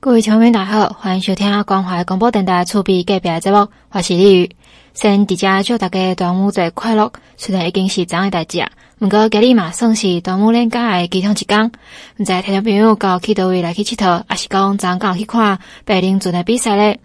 各位球迷大家好，欢迎收听关怀广播电台厝边隔壁的节目，我是李宇。先直接祝大家端午节快乐，虽然已经是昨日代志啊，不过今日嘛算是端午连假的其中一天。唔知听众朋友有去叨位来去佚佗，还是讲昨刚去看白领船的比赛咧？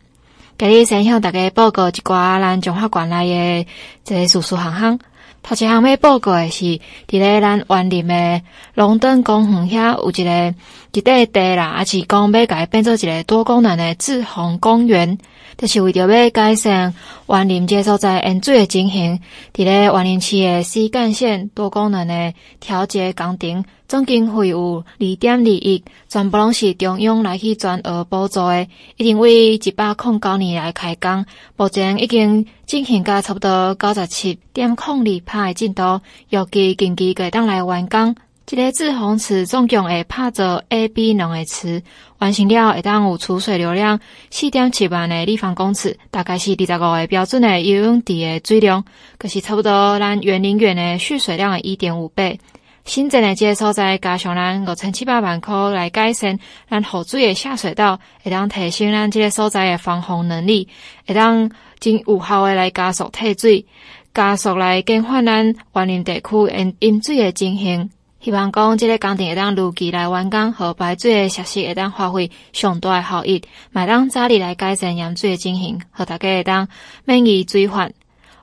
今日先向大家报告一寡咱中华馆内的一个事事项项。头一项要报告的是，伫咧咱园林的龙登公园遐有一个一块地啦，也是讲要改变做一个多功能的自洪公园，就是为着要改善员林这所在淹水的情形。伫咧员林区的西干线多功能的调节工程。总经费有二点二亿，全部拢是中央来去全额补助的，已经为一百零九年来开工，目前已经进行到差不多九十七点零二趴的进度，预计近期会当来完工。这个滞洪池总共会拍做 A、B 两个池，完成了会当有储水流量四点七万的立方公尺，大概是二十五个标准的游泳池的水量，可是差不多咱园林园的蓄水量的一点五倍。新增的这个所在，加上咱五千七百万块来改善咱雨水的下水道，会当提升咱这个所在的防洪能力，会当真有效的来加速退水，加速来减缓咱园林地区淹淹水的情形。希望讲即个工程会当如期来完工，和排水的设施会当发挥上大的效益，买当早日来改善盐水的情形，和大家会当免于水患。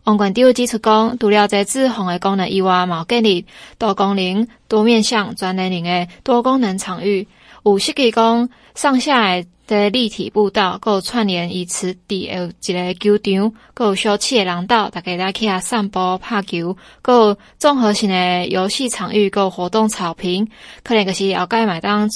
王冠长指出讲，除了在自洪的功能以外，毛建立多功能、多面向、全年龄的多功能场域，有设计讲上下诶立体步道，够串联以此地的一个球场，够小气的廊道，大家来去遐散步、拍球，够综合性的游戏场域，够活动草坪，可能就是后盖买当。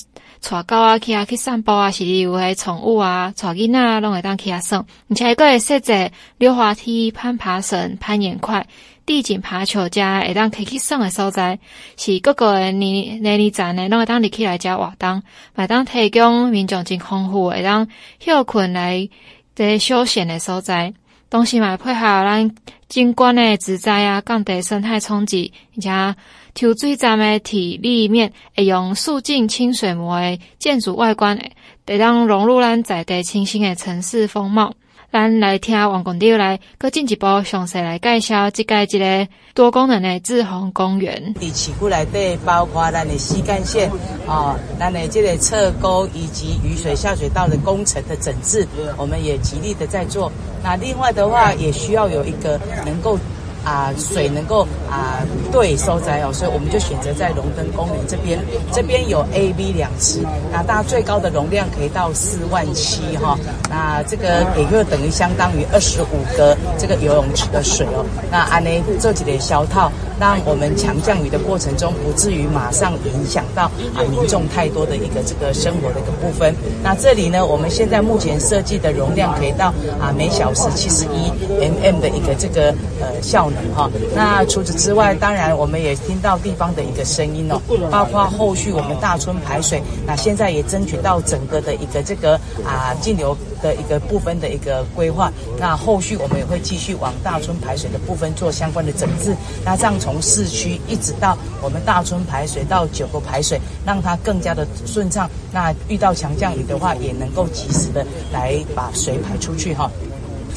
带狗啊去啊去散步啊，是有诶宠物啊，带囡仔拢会当去啊耍，而且阁会设置溜滑梯、攀爬绳、攀岩块、地景爬球加会当可以去耍诶所在，是各个诶年年龄层诶拢会当入去来遮活动，会当提供民众真丰富会当休困来这休闲诶所在，同时嘛配合咱景观诶植栽啊，降低生态冲击，而且。抽水站的体立面会用素净清水模的建筑外观，会当融入咱在地清新的城市风貌。咱来听王馆长来，佮进一步详细来介绍即个这个多功能的滞洪公园。你起过来对，包括咱的西干线啊，咱的即个侧沟以及雨水下水道的工程的整治，我们也极力的在做。那另外的话，也需要有一个能够。啊，水能够啊对收窄哦，所以我们就选择在龙灯公园这边，这边有 A、B 两池，那大最高的容量可以到四万七哈，那这个也就等于相当于二十五个这个游泳池的水哦。那安呢这几点消套，让我们强降雨的过程中不至于马上影响到啊民众太多的一个这个生活的一个部分。那这里呢，我们现在目前设计的容量可以到啊每小时七十一 mm 的一个这个呃效。哈，那除此之外，当然我们也听到地方的一个声音哦，包括后续我们大村排水，那现在也争取到整个的一个这个啊径流的一个部分的一个规划，那后续我们也会继续往大村排水的部分做相关的整治，那这样从市区一直到我们大村排水到九个排水，让它更加的顺畅，那遇到强降雨的话，也能够及时的来把水排出去哈。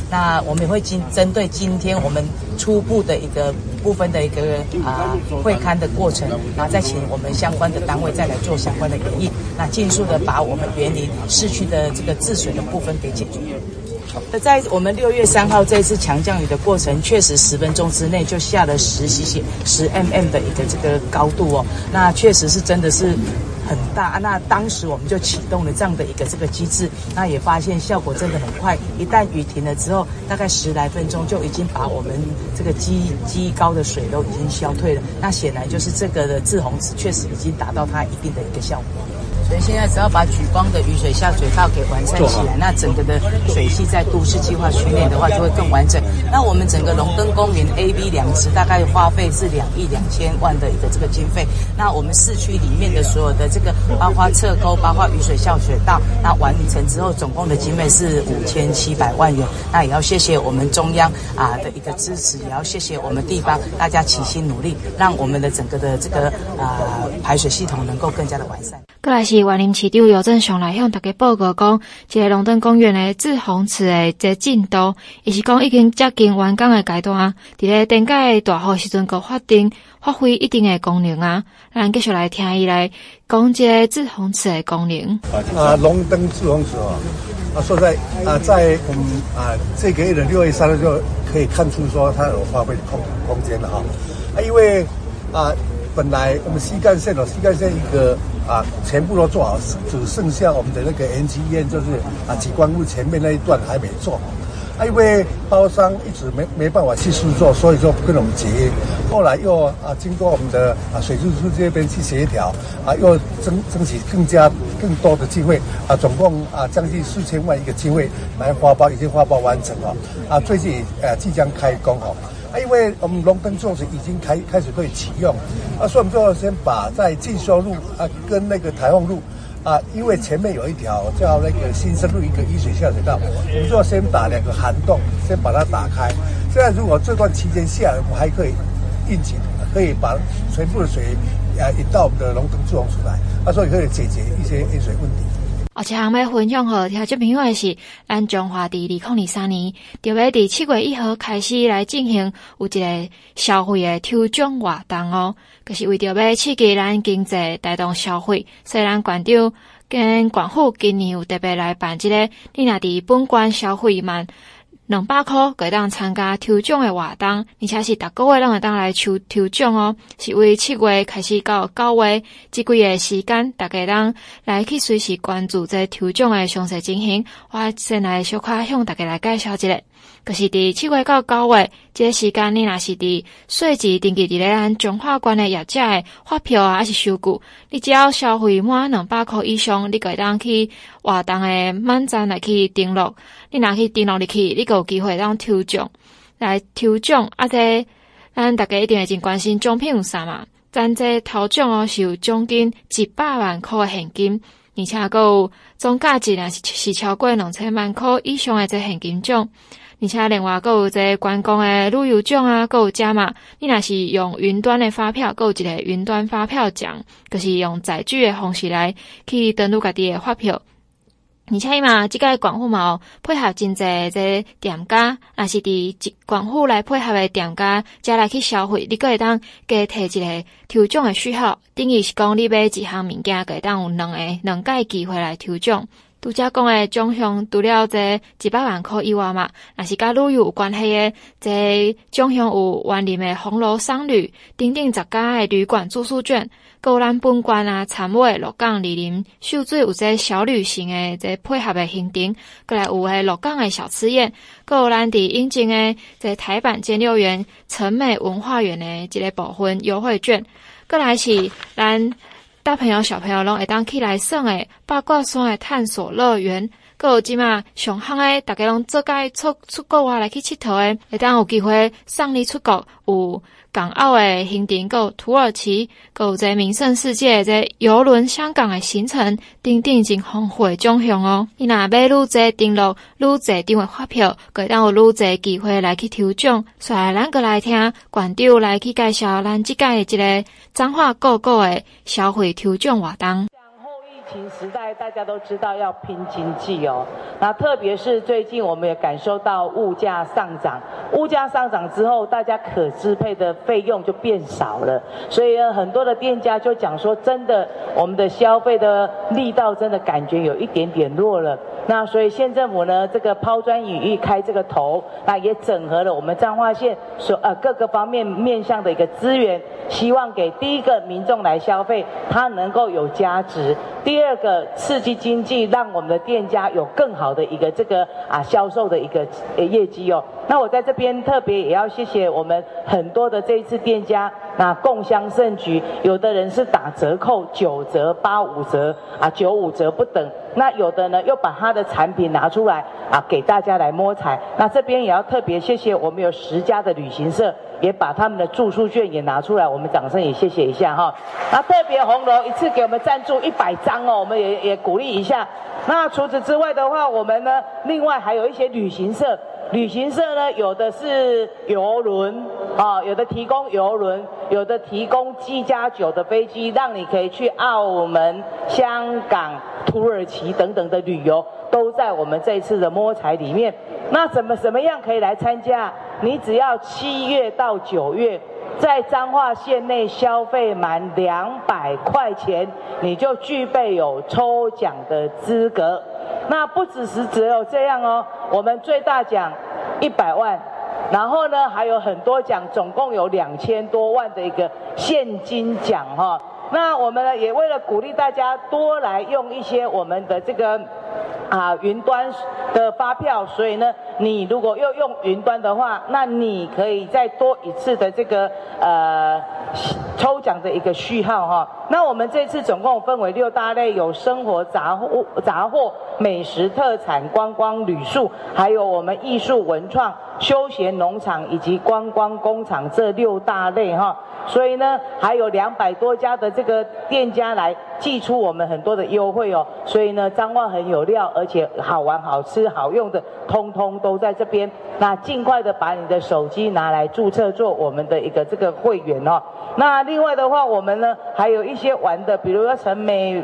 那我们也会今针对今天我们初步的一个部分的一个啊会勘的过程，然后再请我们相关的单位再来做相关的演绎，那尽速的把我们园林市区的这个治水的部分给解决。那在我们六月三号这一次强降雨的过程，确实十分钟之内就下了十 cc 十 mm 的一个这个高度哦，那确实是真的是。很大，那当时我们就启动了这样的一个这个机制，那也发现效果真的很快。一旦雨停了之后，大概十来分钟就已经把我们这个积积高的水都已经消退了。那显然就是这个的制洪池确实已经达到它一定的一个效果。所以现在只要把举光的雨水下水道给完善起来，那整个的水系在都市计划区内的话就会更完整。那我们整个龙灯公园 A、B 两池大概花费是两亿两千万的一个这个经费。那我们市区里面的所有的这个包括侧沟、包括雨水下水道，那完成之后总共的经费是五千七百万元。那也要谢谢我们中央啊的一个支持，也要谢谢我们地方大家齐心努力，让我们的整个的这个啊排水系统能够更加的完善。过来是员林市长游正雄来向大家报告讲，这个龙灯公园的滞洪池的这进度，伊是讲已经接近完工的阶段。伫咧顶届大雨时阵，阁发展发挥一定的功能啊。咱继续来听伊来讲这个滞洪池的功能。啊，龙灯滞洪池啊，啊，说在啊，在我们啊这个月的六月三日就可以看出说它有发挥空空间了哈。啊，因为啊。本来我们西干线哦，西干线一个啊，全部都做好，只剩下我们的那个 N G 院，就是啊，景观路前面那一段还没做。啊，因为包商一直没没办法去试做，所以说不跟我们结。后来又啊，经过我们的啊水利处这边去协调，啊，又争争取更加更多的机会啊，总共啊将近四千万一个机会来发包，已经发包完成了。啊，最近呃、啊、即将开工哦。因为我们龙灯作已经开开始可以启用，啊，所以我们就要先把在进修路啊跟那个台凤路啊，因为前面有一条叫那个新生路一个雨水下水道，我们就要先把两个涵洞先把它打开。现在如果这段期间下来，我们还可以应急，可以把全部的水啊引到我们的龙灯作出来，啊，所以可以解决一些淹水问题。而且还要分享和听众朋友的是，咱中华第二零二三年，就要伫七月一号开始来进行有一个消费的抽奖活动哦，就是为着要刺激咱经济，带动消费。虽然馆长跟广府今年有特别来办这个，你若伫本馆消费满。两百块可以当参加抽奖的活动，而且是逐个月拢会当来抽抽奖哦。是为七月开始到九月这几个时间，大家当来去随时关注这抽奖的详细情形。我先来小可向大家来介绍一下。就是伫七月到九月，这个时间你若是伫税籍登记伫咧咱中华关的业者的发票啊，还是收据，你只要消费满两百块以上，你可以当去活动的网站来去登录。你若去登录入去，你就有机会当抽奖来抽奖。啊，这咱大家一定会真关心奖品有啥嘛？咱这头奖哦是有奖金一百万块的现金，而且还有总价值呢是是超过两千万块以上的这现金奖。而且另外，阁有这观光的旅游奖啊，阁有加嘛。你若是用云端的发票，阁有一个云端发票奖，就是用载具的方式来去登录家己的发票。而且嘛，即个广府嘛配合真济这店家，若是伫广府来配合的店家，才来去消费，你阁会当加摕一个抽奖的序号。等于是讲，你买一项物件，阁会当有两个两个机会来抽奖。拄则讲诶奖项除了这一百万块以外嘛，若是甲旅游有关系诶，这奖项有员林诶红楼商旅，顶顶十家诶旅馆住宿券，阁有咱本馆啊，参尾鹿港莅林秀水有这小旅行诶，这配合诶行程，过来有诶鹿港诶小吃宴，阁有咱伫引进诶这台版监六园成美文化园诶一个部分优惠券，过来是咱。大朋友、小朋友拢会当起来耍诶，八卦山诶探索乐园，搁有即马上海诶，大家拢做该出出国外来去佚佗诶，会当有机会送你出国有。港澳的行程，有土耳其，有这名胜世界这游轮香港的行程，等等真丰富诶奖项哦。你若买愈侪登录，愈侪张诶发票，会当有愈侪机会来去抽奖。所以咱个来听馆长来去介绍咱即届即个彰化个个诶消费抽奖活动。情时代，大家都知道要拼经济哦。那特别是最近，我们也感受到物价上涨。物价上涨之后，大家可支配的费用就变少了。所以很多的店家就讲说，真的，我们的消费的力道真的感觉有一点点弱了。那所以县政府呢，这个抛砖引玉开这个头，那也整合了我们彰化县所呃各个方面面向的一个资源，希望给第一个民众来消费，它能够有价值。第二个刺激经济，让我们的店家有更好的一个这个啊销售的一个业绩哦。那我在这边特别也要谢谢我们很多的这一次店家，那共襄盛举，有的人是打折扣九折、八五折啊、九五折不等。那有的呢又把他的产品拿出来啊给大家来摸彩。那这边也要特别谢谢我们有十家的旅行社。也把他们的住宿券也拿出来，我们掌声也谢谢一下哈。那特别红楼一次给我们赞助一百张哦，我们也也鼓励一下。那除此之外的话，我们呢另外还有一些旅行社旅行社呢，有的是游轮啊，有的提供游轮，有的提供机加九的飞机，让你可以去澳门、香港、土耳其等等的旅游，都在我们这一次的摸彩里面。那怎么什么样可以来参加？你只要七月到九月，在彰化县内消费满两百块钱，你就具备有抽奖的资格。那不只是只有这样哦，我们最大奖一百万，然后呢还有很多奖，总共有两千多万的一个现金奖哈。那我们呢也为了鼓励大家多来用一些我们的这个。啊，云端的发票，所以呢，你如果要用云端的话，那你可以再多一次的这个呃抽奖的一个序号哈。那我们这次总共分为六大类，有生活杂货、杂货、美食特产、观光旅宿，还有我们艺术文创、休闲农场以及观光工厂这六大类哈。所以呢，还有两百多家的这个店家来寄出我们很多的优惠哦。所以呢，彰化很有料，而且好玩、好吃、好用的，通通都在这边。那尽快的把你的手机拿来注册做我们的一个这个会员哦。那另外的话，我们呢还有一些玩的，比如说成美、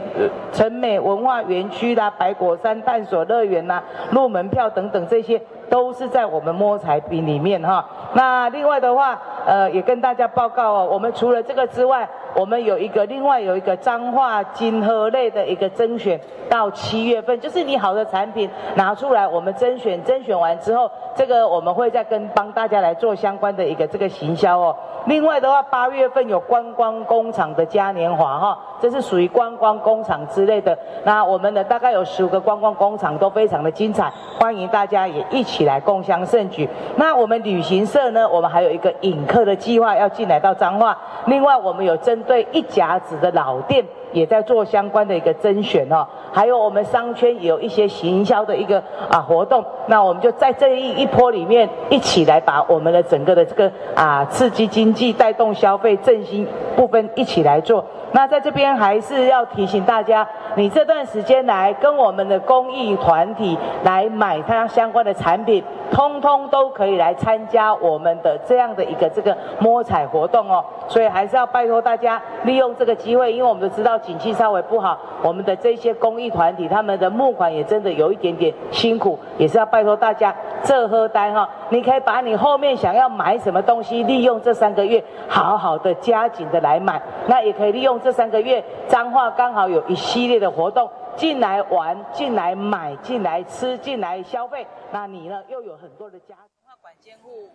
成美文化园区啦、白果山探索乐园呐、入门票等等这些。都是在我们摸彩饼里面哈。那另外的话，呃，也跟大家报告哦，我们除了这个之外，我们有一个另外有一个彰化金鹤类的一个甄选，到七月份，就是你好的产品拿出来，我们甄选，甄选完之后，这个我们会再跟帮大家来做相关的一个这个行销哦。另外的话，八月份有观光工厂的嘉年华哈，这是属于观光工厂之类的。那我们的大概有十五个观光工厂都非常的精彩，欢迎大家也一起来共襄盛举。那我们旅行社呢，我们还有一个引客的计划要进来到彰化。另外，我们有针对一甲子的老店。也在做相关的一个甄选哦，还有我们商圈也有一些行销的一个啊活动，那我们就在这一一波里面一起来把我们的整个的这个啊刺激经济、带动消费、振兴部分一起来做。那在这边还是要提醒大家，你这段时间来跟我们的公益团体来买它相关的产品，通通都可以来参加我们的这样的一个这个摸彩活动哦。所以还是要拜托大家利用这个机会，因为我们都知道景气稍微不好，我们的这些公益团体他们的募款也真的有一点点辛苦，也是要拜托大家这喝单哈，你可以把你后面想要买什么东西，利用这三个月好好的加紧的来买，那也可以利用。这三个月，彰化刚好有一系列的活动，进来玩，进来买，进来吃，进来消费，那你呢又有很多的家。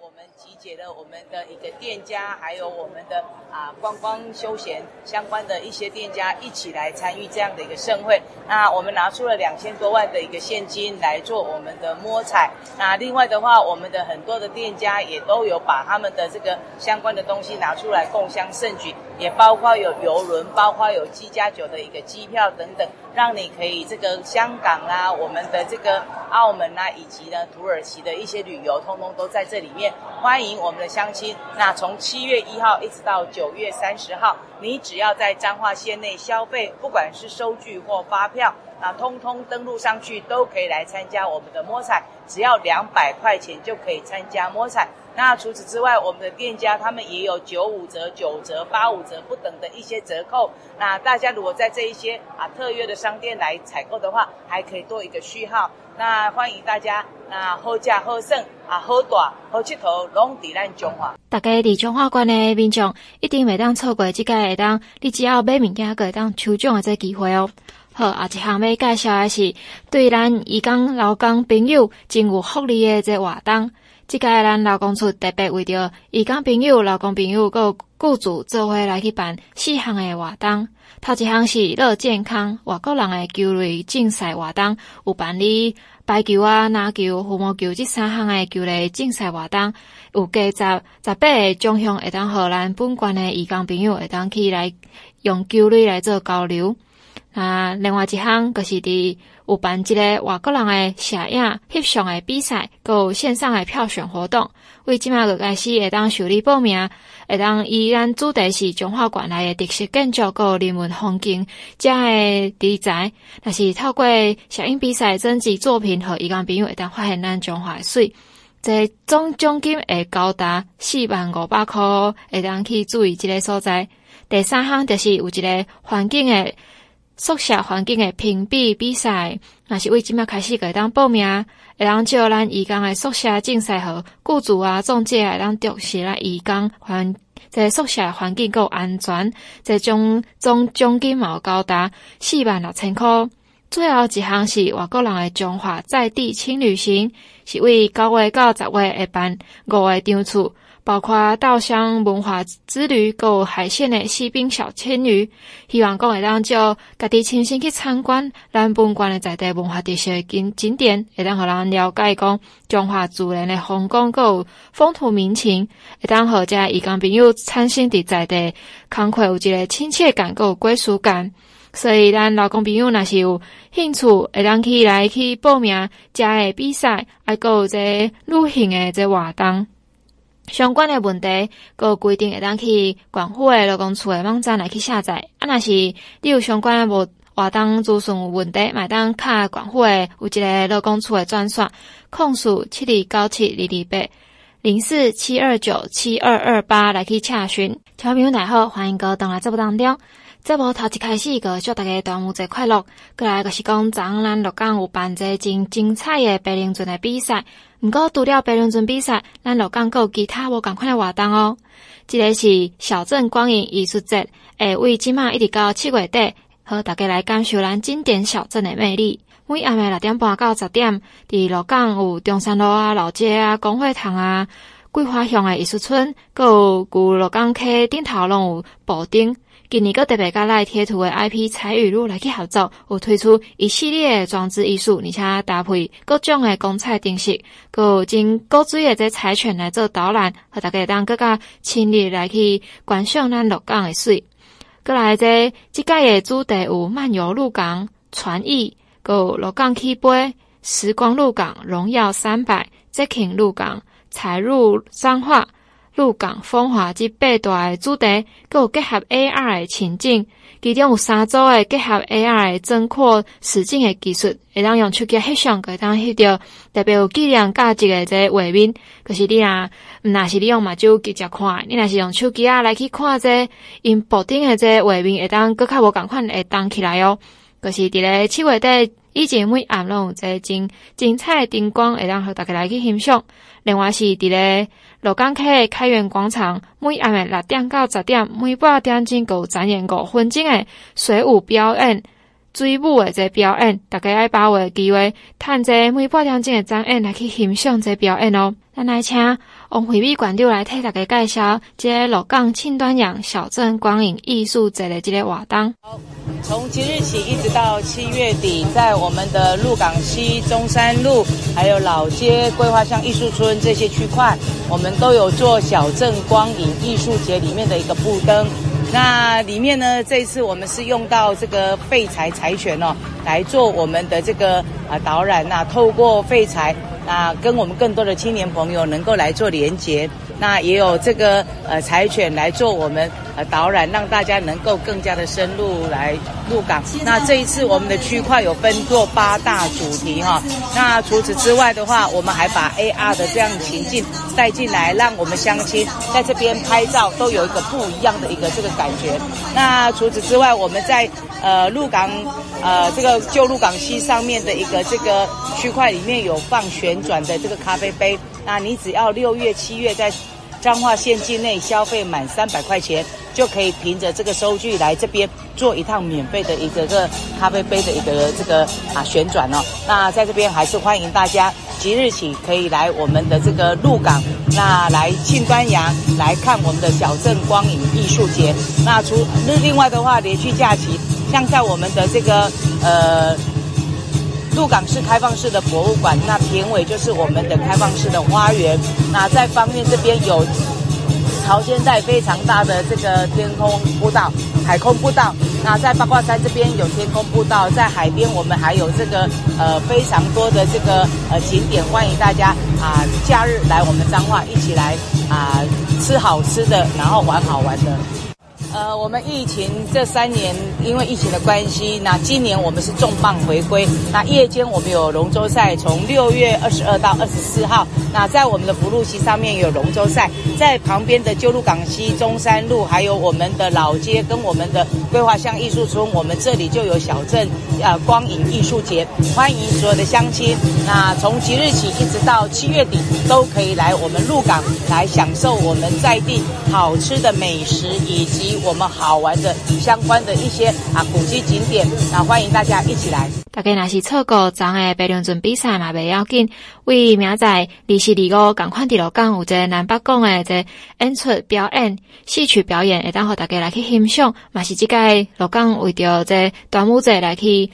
我们集结了我们的一个店家，还有我们的啊观光休闲相关的一些店家一起来参与这样的一个盛会。那我们拿出了两千多万的一个现金来做我们的摸彩。那另外的话，我们的很多的店家也都有把他们的这个相关的东西拿出来共襄盛举，也包括有游轮，包括有机加酒的一个机票等等。让你可以这个香港啦，我们的这个澳门啦，以及呢土耳其的一些旅游，通通都在这里面。欢迎我们的乡亲。那从七月一号一直到九月三十号，你只要在彰化县内消费，不管是收据或发票，那通通登录上去都可以来参加我们的摸彩，只要两百块钱就可以参加摸彩。那除此之外，我们的店家他们也有九五折、九折、八五折不等的一些折扣。那大家如果在这一些啊特约的商店来采购的话，还可以多一个序号。那欢迎大家，那好价好省啊，好大好佚佗，拢伫咱彰化。大家伫彰化县的民众一定袂当错过这个会当，你只要买物件个会当抽奖的这机会哦。好，啊一项要介绍的是对咱移工劳工朋友真有福利的这活动。即个咱劳工处特别为着义工朋友、劳工朋友佮雇主做伙来去办四项诶活动。头一项是乐健康外国人诶球类竞赛活动，有办理排球啊、篮球、羽毛球这三项诶球类竞赛活动，有加十十八个奖项会当互咱本县诶义工朋友会当去来用球类来做交流。啊，另外一项就是伫有办一个外国人诶摄影翕相诶比赛，搁有线上诶票选活动。为即马个开始会当受理报名，会当依咱主题是彰化县内诶特色建筑，搁有人文风景，遮诶题材。若是透过摄影比赛征集作品，和移工朋友会当发现咱中华诶水。这总奖金会高达四万五百块，会当去注意即个所在。第三项就是有一个环境诶宿舍环境的评比比赛，若是为即麦开始会当报名，会当招咱宜江的宿舍竞赛号雇主啊、中介会当重视来移工环，这宿舍环境够安全，这奖总奖金嘛有高达四万六千块。最后一项是外国人的中华在地轻旅行，是为九月到十月会办五个场次。包括稻香文化之旅，有海鲜的西滨小青旅，希望讲会当就家己亲身去参观咱本县的在地文化特色景景点，会当互人了解讲中华自然的风光，有风土民情，会当互遮移工朋友产生伫在地，工课有一个亲切感，有归属感。所以咱老公朋友若是有兴趣，会当去来去报名遮个比赛，还有这旅行的这活动。相关的问题，个规定会当去广府的劳工处的网站来去下载。啊，若是你有相关的无活动资讯有问题，买当卡广府的有一个劳工处的专线，控诉七二九七二二八零四七二九七二二八来去查询。小朋友大家好，欢迎各位登来节目当中。节目头一开始个祝大家端午节快乐。过来个是讲，昨咱鹿港有办这真精彩的白龙船的比赛。毋过除了白龙船比赛，咱鹿港阁有其他无共款的活动哦。这个是小镇光影艺术节，会为即马一直到七月底，和大家来感受咱经典小镇的魅力。每暗暝六点半到十点，伫鹿港有中山路啊、老街啊、广会堂啊、桂花乡的艺术村，阁有旧鹿港溪顶头拢有布丁。今年阁特别甲赖贴图的 IP 彩雨露来去合作，有推出一系列的装置艺术，而且搭配各种的光彩灯饰，阁有真古锥的这彩犬来做导览，和大家当更加亲历来去观赏咱鹿港的水。阁来这即届的主题有漫游鹿港、船艺，阁有鹿港起飞、时光鹿港、荣耀三百、捷庆鹿港、彩入彰化。鹿港风华即八大主题，阁有结合 AR 的情景，其中有三组的结合 AR 的增扩实境的技术，会当用手机翕相，可以当翕到代表有纪念价值的这画面。可是你若毋若是你用目睭直接看，你若是用手机啊来去看这因布丁的这画面，会当阁较无共款会动起来哦。可是伫咧七月底以前每暗拢有这精精彩的灯光，会当互大家来去欣赏。另外是伫咧。鹿港溪开元广场，每暗的六点到十点，每半点钟有展演五分钟的水舞表演，水舞的这表演，大家爱把握机会，趁这每半点钟的展演来去欣赏这表演哦。咱来请王惠美馆长来替大家介绍这鹿港庆端阳小镇光影艺术节的这个活动。从即日起一直到七月底，在我们的鹿港西、中山路，还有老街、桂花巷艺术村这些区块，我们都有做小镇光影艺术节里面的一个布灯。那里面呢，这一次我们是用到这个废材柴犬哦，来做我们的这个啊导览呐、啊，透过废材。那跟我们更多的青年朋友能够来做连接，那也有这个呃柴犬来做我们呃导览，让大家能够更加的深入来入港。那这一次我们的区块有分做八大主题哈。那除此之外的话，我们还把 AR 的这样情境带进来，让我们相亲在这边拍照都有一个不一样的一个这个感觉。那除此之外，我们在呃鹿港呃这个旧鹿港西上面的一个这个区块里面有放旋。转的这个咖啡杯，那你只要六月、七月在彰化县境内消费满三百块钱，就可以凭着这个收据来这边做一趟免费的一个个咖啡杯的一个这个啊旋转哦。那在这边还是欢迎大家即日起可以来我们的这个鹿港，那来庆端阳来看我们的小镇光影艺术节。那除那另外的话，连续假期像在我们的这个呃。鹿港市开放式的博物馆，那片尾就是我们的开放式的花园。那在方面这边有潮间带非常大的这个天空步道、海空步道。那在八卦山这边有天空步道，在海边我们还有这个呃非常多的这个呃景点，欢迎大家啊、假日来我们彰化一起来啊、吃好吃的，然后玩好玩的。呃，我们疫情这三年，因为疫情的关系，那今年我们是重磅回归。那夜间我们有龙舟赛，从六月二十二到二十四号。那在我们的福禄溪上面有龙舟赛，在旁边的旧鹿港溪、中山路，还有我们的老街跟我们的规划乡艺术村，我们这里就有小镇呃光影艺术节，欢迎所有的乡亲。那从即日起一直到七月底，都可以来我们鹿港来享受我们在地好吃的美食以及。我们好玩的相关的一些啊古迹景点，那欢迎大家一起来。大家若是错过昨的白龙尊比赛嘛，不要紧。为明仔二十二五，赶快第六港有这南北港的这演出表演、戏曲表演，会当和大家来去欣赏。嘛是这个六港为着这端午节来去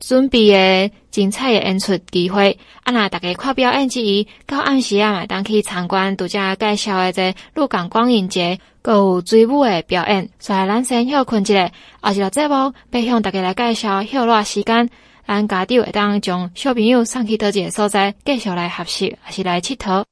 准备的精彩诶演出机会。啊，那大家看表演之余，到暗时啊，嘛当去参观独家介绍的这鹿港光影节。有追舞的表演，所以咱先休困一下，后日节目要向逐家来介绍休落时间，咱家长会当将小朋友送去叨一个所在，继续来学习，还是来佚佗。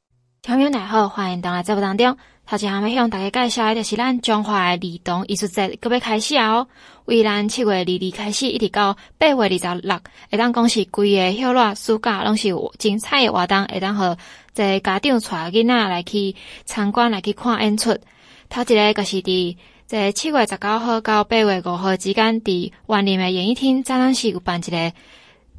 听众大好，欢迎回来节目当中。头先还要向大家介绍的就是咱中华儿童艺术节，准备开始哦。为咱七月二日开始，一直到八月二十六，会当讲是规个休热暑假，拢是精彩的活动，会当和这家长带囡仔来去参观，来去看演出。头一个就是伫在七月十九号到八月五号之间，伫员林的演艺厅，早上是有办一个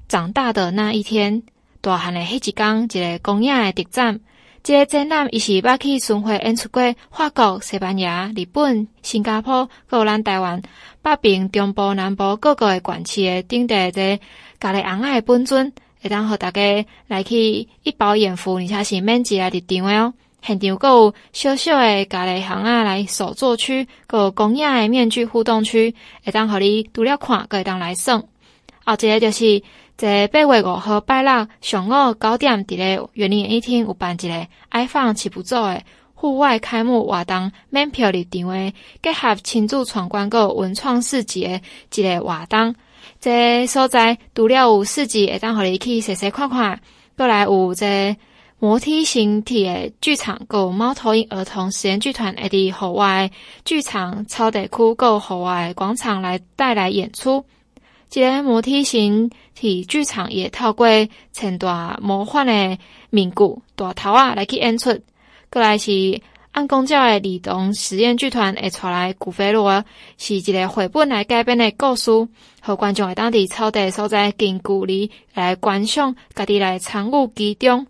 长大的那一天，大汉的迄一天，一个公演的特展。这个展览伊是捌去巡回演出过法国、西班牙、日本、新加坡，还有咱台湾北平、中部、南部各个的县市的顶戴这家里红爱本尊，会当互大家来去一饱眼福，而且是免钱来入场诶哦。现场阁有小小的咖喱行啊，来手作区，阁有公益的面具互动区，会当互你除了看，阁会当来耍。后一个就是在八月五号拜六上午九点，伫咧园林演艺厅有办一个爱放七步走的户外开幕活动，免票入场的，结合亲子闯关阁文创市集的一个活动。这所在除了有市集，会当互你去细细看看，阁来有这。摩梯形体的剧场，有猫头鹰儿童实验剧团，会伫户外剧场草地区，有户外广场来带来演出。即个摩梯形体剧场也透过千大魔幻的名句大头啊来去演出。过来是按公教的儿童实验剧团会带来古飞罗，是一个绘本来改编的故事，和观众会当伫草地所在近距离来观赏，家己来参与其中。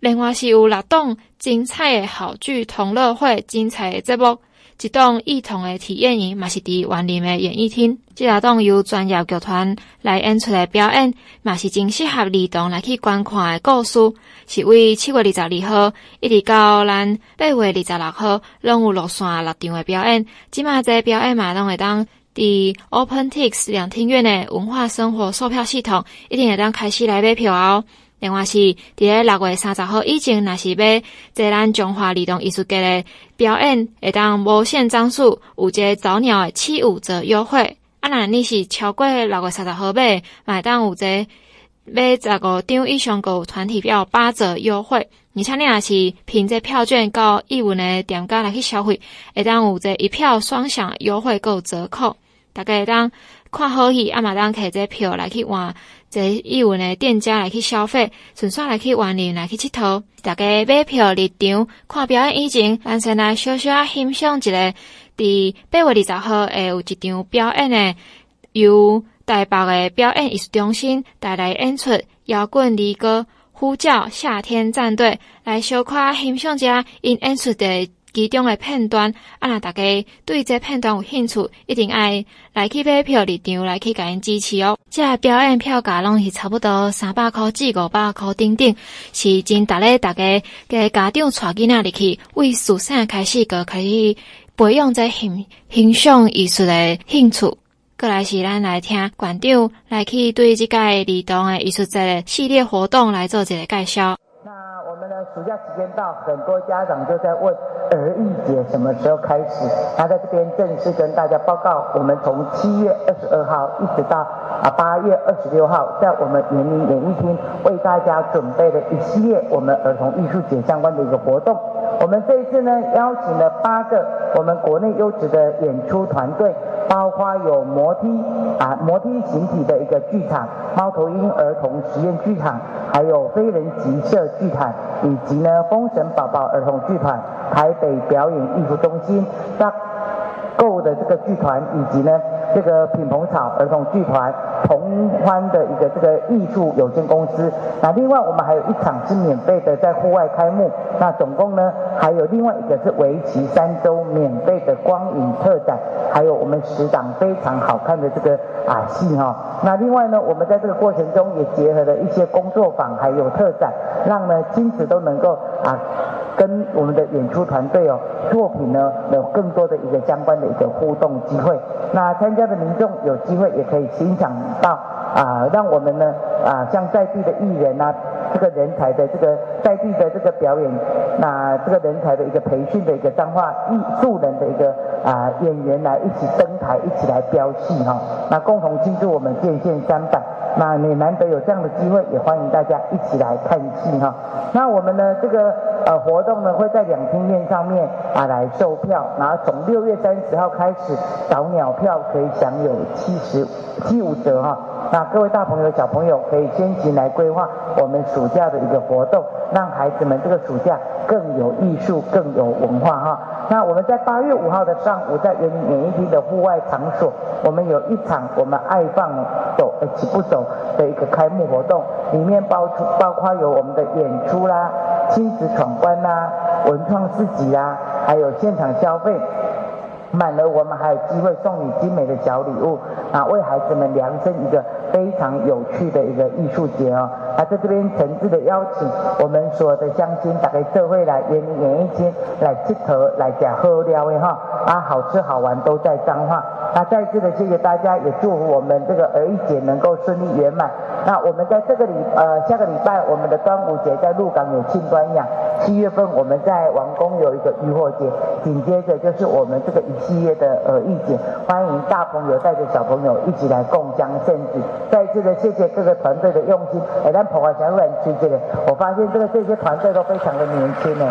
另外是有六档精彩的好剧同乐会，精彩的节目，一档儿童的体验营，嘛是伫园林的演艺厅。这六档由专业剧团来演出的表演，嘛是真适合儿童来去观看的故事。是为七月二十二号一直到咱八月二十六号，拢有落线六场的表演。即马这表演嘛，拢会当伫 OpenTix 两厅院的文化生活售票系统，一定会当开始来买票哦。另外是伫咧六月三十号以前，若是要在咱中华儿童艺术节的表演，会当无限张数，有一个早鸟的七五折优惠。啊，若你是超过六月三十号买，买当有一个买十五张以上，有团体票八折优惠。而且你若是凭这票券到艺文的店家来去消费，会当有这一票双享优惠，有折扣。大家会当看好戏，啊嘛当摕这票来去换。这艺文的店家来去消费，顺便来去玩林来去佚佗。大家买票入场看表演以前，咱先来小小欣赏一个。伫八月二十号会有一场表演的，由台北的表演艺术中心带来演出摇滚儿歌，呼叫夏天战队来小可欣赏一下因演出的。其中的片段，啊，若大家对这片段有兴趣，一定爱来去买票入场来去甲因支持哦。这表演票价拢是差不多三百块至五百块顶顶，是真值得大家给家长带囡仔入去，为自细开始个可以培养这欣欣赏艺术的兴趣。过来是咱来听馆长来去对这个儿童的艺术节系列活动来做一个介绍。暑假时间到，很多家长就在问儿艺节什么时候开始。他在这边正式跟大家报告，我们从七月二十二号一直到啊八月二十六号，在我们园林演艺厅为大家准备了一系列我们儿童艺术节相关的一个活动。我们这一次呢，邀请了八个我们国内优质的演出团队，包括有摩梯啊摩梯形体的一个剧场、猫头鹰儿童实验剧场，还有非人集社剧场，以及呢风神宝宝儿童剧团、台北表演艺术中心、大的这个剧团，以及呢。这个品棚草儿童剧团、同欢的一个这个艺术有限公司。那另外我们还有一场是免费的，在户外开幕。那总共呢，还有另外一个是为期三周免费的光影特展，还有我们十档非常好看的这个啊戏哈。那另外呢，我们在这个过程中也结合了一些工作坊，还有特展，让呢亲子都能够啊。跟我们的演出团队哦，作品呢有更多的一个相关的一个互动机会。那参加的民众有机会也可以欣赏到啊，让我们呢啊，像在地的艺人啊，这个人才的这个在地的这个表演，那这个人才的一个培训的一个彰化艺术人的一个啊演员来一起登台，一起来飙戏哈，那共同庆祝我们建县三百。那你难得有这样的机会，也欢迎大家一起来看戏哈。那我们呢这个。呃，活动呢会在两厅院上面啊来售票，然后从六月三十号开始，早鸟票可以享有七十七五折哈。那各位大朋友小朋友可以先行来规划我们暑假的一个活动，让孩子们这个暑假更有艺术、更有文化哈。那我们在八月五号的上午，在园林演艺厅的户外场所，我们有一场我们爱放走呃起步走的一个开幕活动，里面包出包括有我们的演出啦。亲子闯关啦，文创市集啦，还有现场消费，满了我们还有机会送你精美的小礼物，啊，为孩子们量身一个非常有趣的一个艺术节哦。啊，在这边诚挚的邀请我们所有的乡亲，打开社会来员林演艺厅来集合来讲喝料的哈，啊，好吃好玩都在彰化。那再次的谢谢大家，也祝福我们这个儿艺节能够顺利圆满。那我们在这个礼呃下个礼拜，我们的端午节在鹿港有庆端阳，七月份我们在王宫有一个渔火节，紧接着就是我们这个一系列的儿艺节，欢迎大朋友带着小朋友一起来共襄盛举。再次的谢谢各个团队的用心。哎，咱澎湖小人区这里，我发现这个这些团队都非常的年轻呢。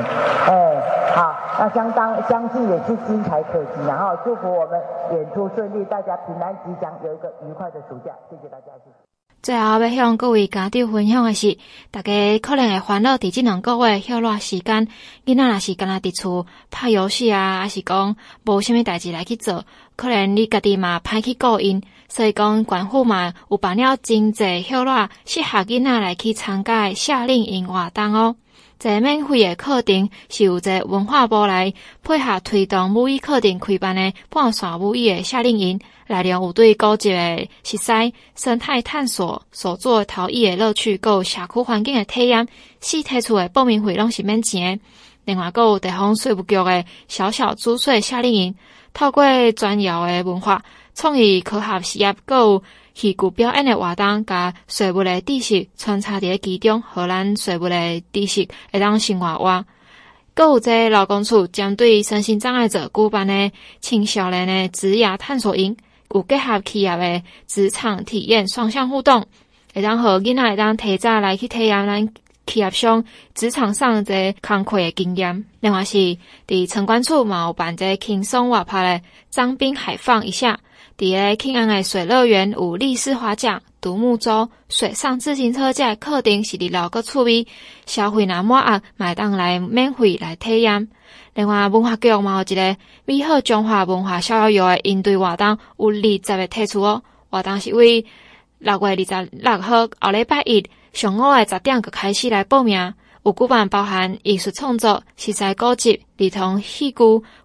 哎，好，那相当相信也是精彩可期，然后祝福我们演出顺利，大家平安吉祥，有一个愉快的暑假。谢谢大家，谢谢。最后要向各位家长分享的是，大家可能会烦恼伫即两个月休落时间，囡仔若是敢若伫厝拍游戏啊，还是讲无虾米代志来去做，可能你家己嘛歹去顾因，所以讲官府嘛有办了真济休落适合囡仔来去参加夏令营活动哦。这免费的课程是由这文化部来配合推动母语课程开办的半山母语的夏令营，内容有对古迹的熟悉、生态探索、手作陶艺的乐趣，还有社区环境的体验。四提出的报名费拢是免钱的。另外，还有地方税务局的小小租税夏令营，透过专业的文化创意科学实验，还有戏剧表演的活动，甲税务的知识穿插伫其中，互咱税务的知识会当生活化。阁有这劳工处针对身心障碍者举办的青少年的职涯探索营，有结合企业的职场体验双向互动，会当互囡仔会当提早来去体验咱企业上职场上这工课的经验。另外是伫城管处嘛有办个轻松活泼的张兵海放一下。伫个庆安的水乐园有立式划桨、独木舟、水上自行车这课程是伫老个趣味，消费若满额，买当来免费来体验。另外文化局嘛有一个美好中华文化逍遥游的应对活动，有二十个推出哦。活动是为六月二十六号后礼拜一上午的十点就开始来报名。有举办包含艺术创作、实在高级、儿童戏剧、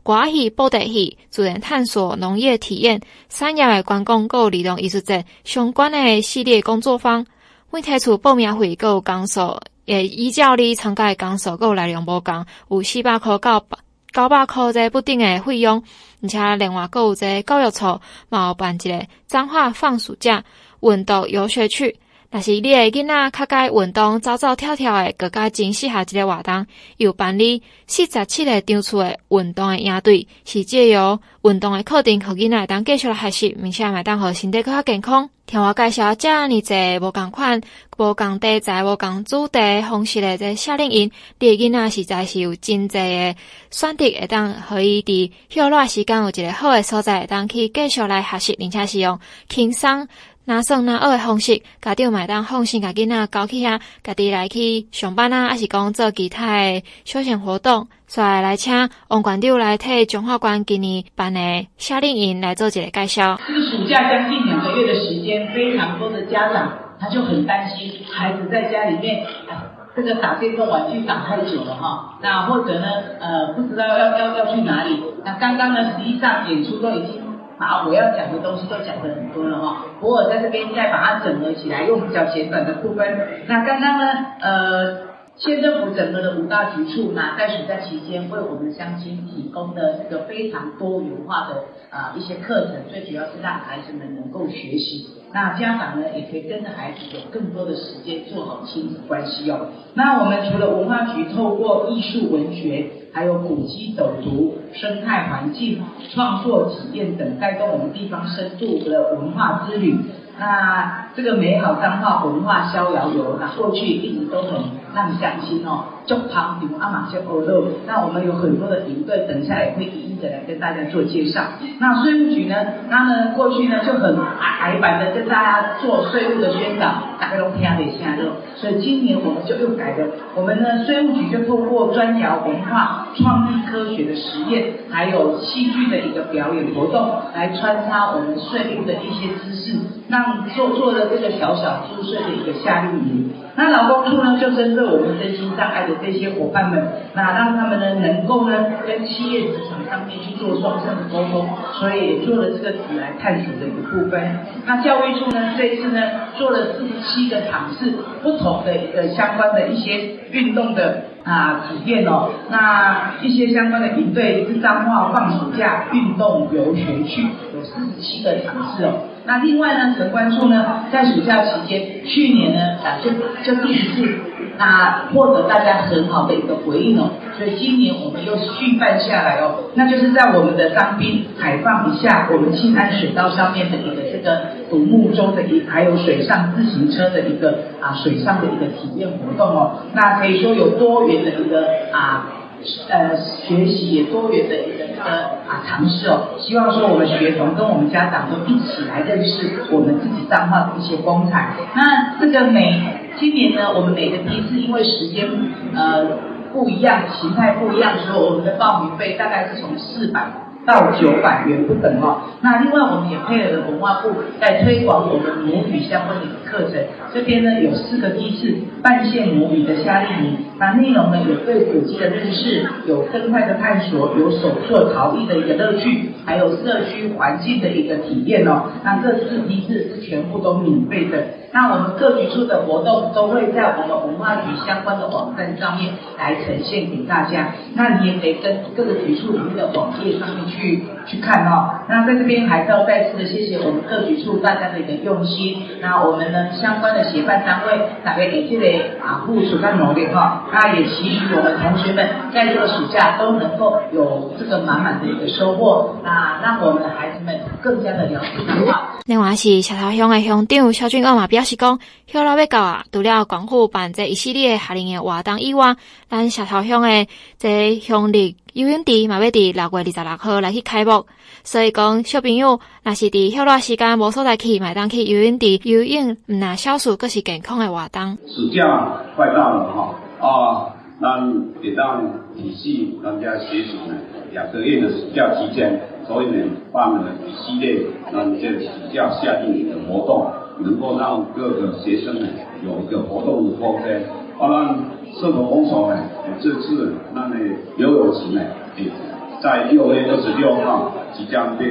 歌戏、布袋戏、自然探索、农业体验、产业的观光、购儿童艺术节相关的系列工作坊。未提出报名费，有工数，也依照你参加的工数，有内容无共，有四百块到九百块这不定的费用。而且另外，有这教育处嘛有办一个彰化放暑假文读游学区。但是你的囡仔较该运动走走跳跳的，更加真适合一个活动。有办理四十七个场次的运动的营队，是借由运动的课程，互囡仔当继续来学习，并且买当和身体更加健康。听我介绍，这样子无共款、无共题材、无共主题方式的这夏令营，你的囡仔实在是有真济的选择，会当可以伫休热时间有一个好的所在，会当去继续来学习，并且是用轻松。拿送拿学的方式，家长买单放心，家囡仔交去遐，家己来去上班啊，还是讲做其他的休闲活动。所以来请王馆长来替中华馆今年办的夏令营来做一个介绍。这个暑假将近两个月的时间，非常多的家长他就很担心孩子在家里面，啊，这个打电动玩具打太久了哈，那或者呢，呃，不知道要要要去哪里。那刚刚呢，实际上演出都已经。把我要讲的东西都讲得很多了哈，不过我在这边再把它整合起来，用比较简短的部分。那刚刚呢，呃，县政府整合的五大局处，那在暑假期间为我们乡亲提供的这个非常多元化的啊、一些课程，最主要是让孩子们能够学习。那家长呢，也可以跟着孩子有更多的时间做好亲子关系哦。那我们除了文化局透过艺术文学，还有古迹走读、生态环境创作体验等，带动我们地方深度的文化之旅。那这个美好彰化文化逍遥游，那过去一直都很让乡亲哦，就旁比如阿玛谢欧乐。那我们有很多的营队，等一下也会一一的来跟大家做介绍。那税务局呢，他呢过去呢就很矮板的跟大家做税务的宣导，大家都听得下肉。所以今年我们就又改了，我们呢税务局就透过专聊文化、创意科学的实验，还有戏剧的一个表演活动，来穿插我们税务的一些知识，让做做了这个小小租税的一个夏令营。那劳工处呢就针对我们身心障碍的这些伙伴们，那让他们呢能够呢跟企业职场当面去做双向的沟通，所以也做了这个题来探索的一部分。那教育处呢这一次呢做了四十七个场次，不同的一个相关的一些运动的啊体验哦，那一些相关的营队是彰化放暑假运动游学区，有四十七个场次哦。那另外呢，城关处呢，在暑假期间，去年呢，啊，就就第一次，那获得大家很好的一个回应哦，所以今年我们又续办下来哦，那就是在我们的当兵海放一下，我们庆安水道上面的一个这个独木舟的一，还有水上自行车的一个啊水上的一个体验活动哦，那可以说有多元的一个啊。呃，学习也多元的一个的啊尝试哦，希望说我们学童跟我们家长都一起来认识我们自己彰化的一些风采。那这个每今年呢，我们每个批次因为时间呃不一样，形态不一样，所以我们的报名费大概是从四百到九百元不等哦。那另外我们也配合了文化部在推广我们母语相关的课程，这边呢有四个梯次半线母语的夏令营，那内容呢有对古迹的认识，有生态的探索，有手作陶艺的一个乐趣，还有社区环境的一个体验哦。那这四梯次是全部都免费的。那我们各局处的活动都会在我们文化局相关的网站上面来呈现给大家。那你也可以跟各个局处里面的网页上面去去看哦。那在这边还是要再次的谢谢我们各局处大家的一个用心。那我们呢相关的协办单位大概也记得啊付出在努力哈。那也期许我们同学们在这个暑假都能够有这个满满的一个收获。那让我们的孩子们更加的了解彰化。另外是小桃乡的乡长萧俊奥嘛表示讲，休老要到啊，除了广护办这一系列夏令营活动以外，咱石头乡的这乡里游泳池嘛要伫六月二十六号来去开幕，所以讲小朋友若是伫休老时间无所在去，买当去游泳池游泳，唔那消暑阁是健康的活动。暑假快到了哈，啊，咱也当体系咱家学习呢，两个月的暑假期间。所以呢，办了一系列让这个暑假夏令营的活动，能够让各个学生呢有一个活动的空间。当然，社头公所呢，这次那呢游泳池呢，在六月二十六号即将的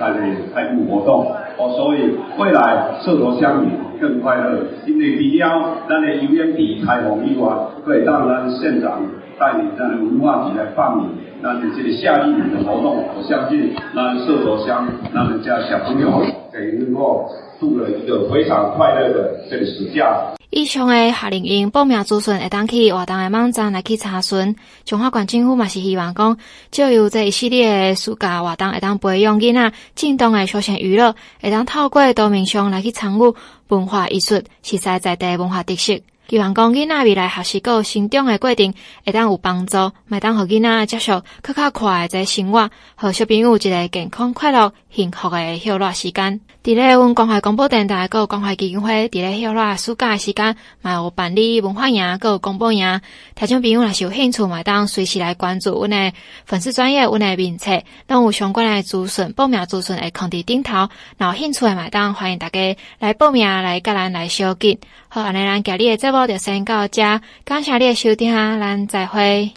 在那开幕活动。哦，所以未来社头乡里更快乐。因为比较那呢游泳池开放以外，可以让咱县长带领那文化局来办理。那你这个夏令营的活动，我相信那社头乡那们家小朋友可以能够度了一个非常快乐的这个暑假。以上的夏令营报名资讯会当去活动的网站来去查询。中华县政府嘛是希望讲，借由这一系列的暑假活动会当培养囡仔正当的休闲娱乐，会当透过多面向来去参与文化艺术，实实在在文化特色。希望讲囡仔未来学习个成长的过程会当有帮助，会当互囡仔接受，较较快诶一个生活，互小朋友一个健康、快乐、幸福的休乐时间。伫咧，阮关怀广播电台，个关怀基金会，伫咧休乐暑假的时间，嘛有办理文化营，个广播营。听众朋友若是有兴趣，嘛当随时来关注阮的粉丝专业，阮的名册，拢有相关的资讯，报名资讯会放伫顶头。若有兴趣的，嘛当欢迎大家来报名，来甲咱来相见。好，安尼咱今日的节目就先到这，感谢你的收听，咱再会。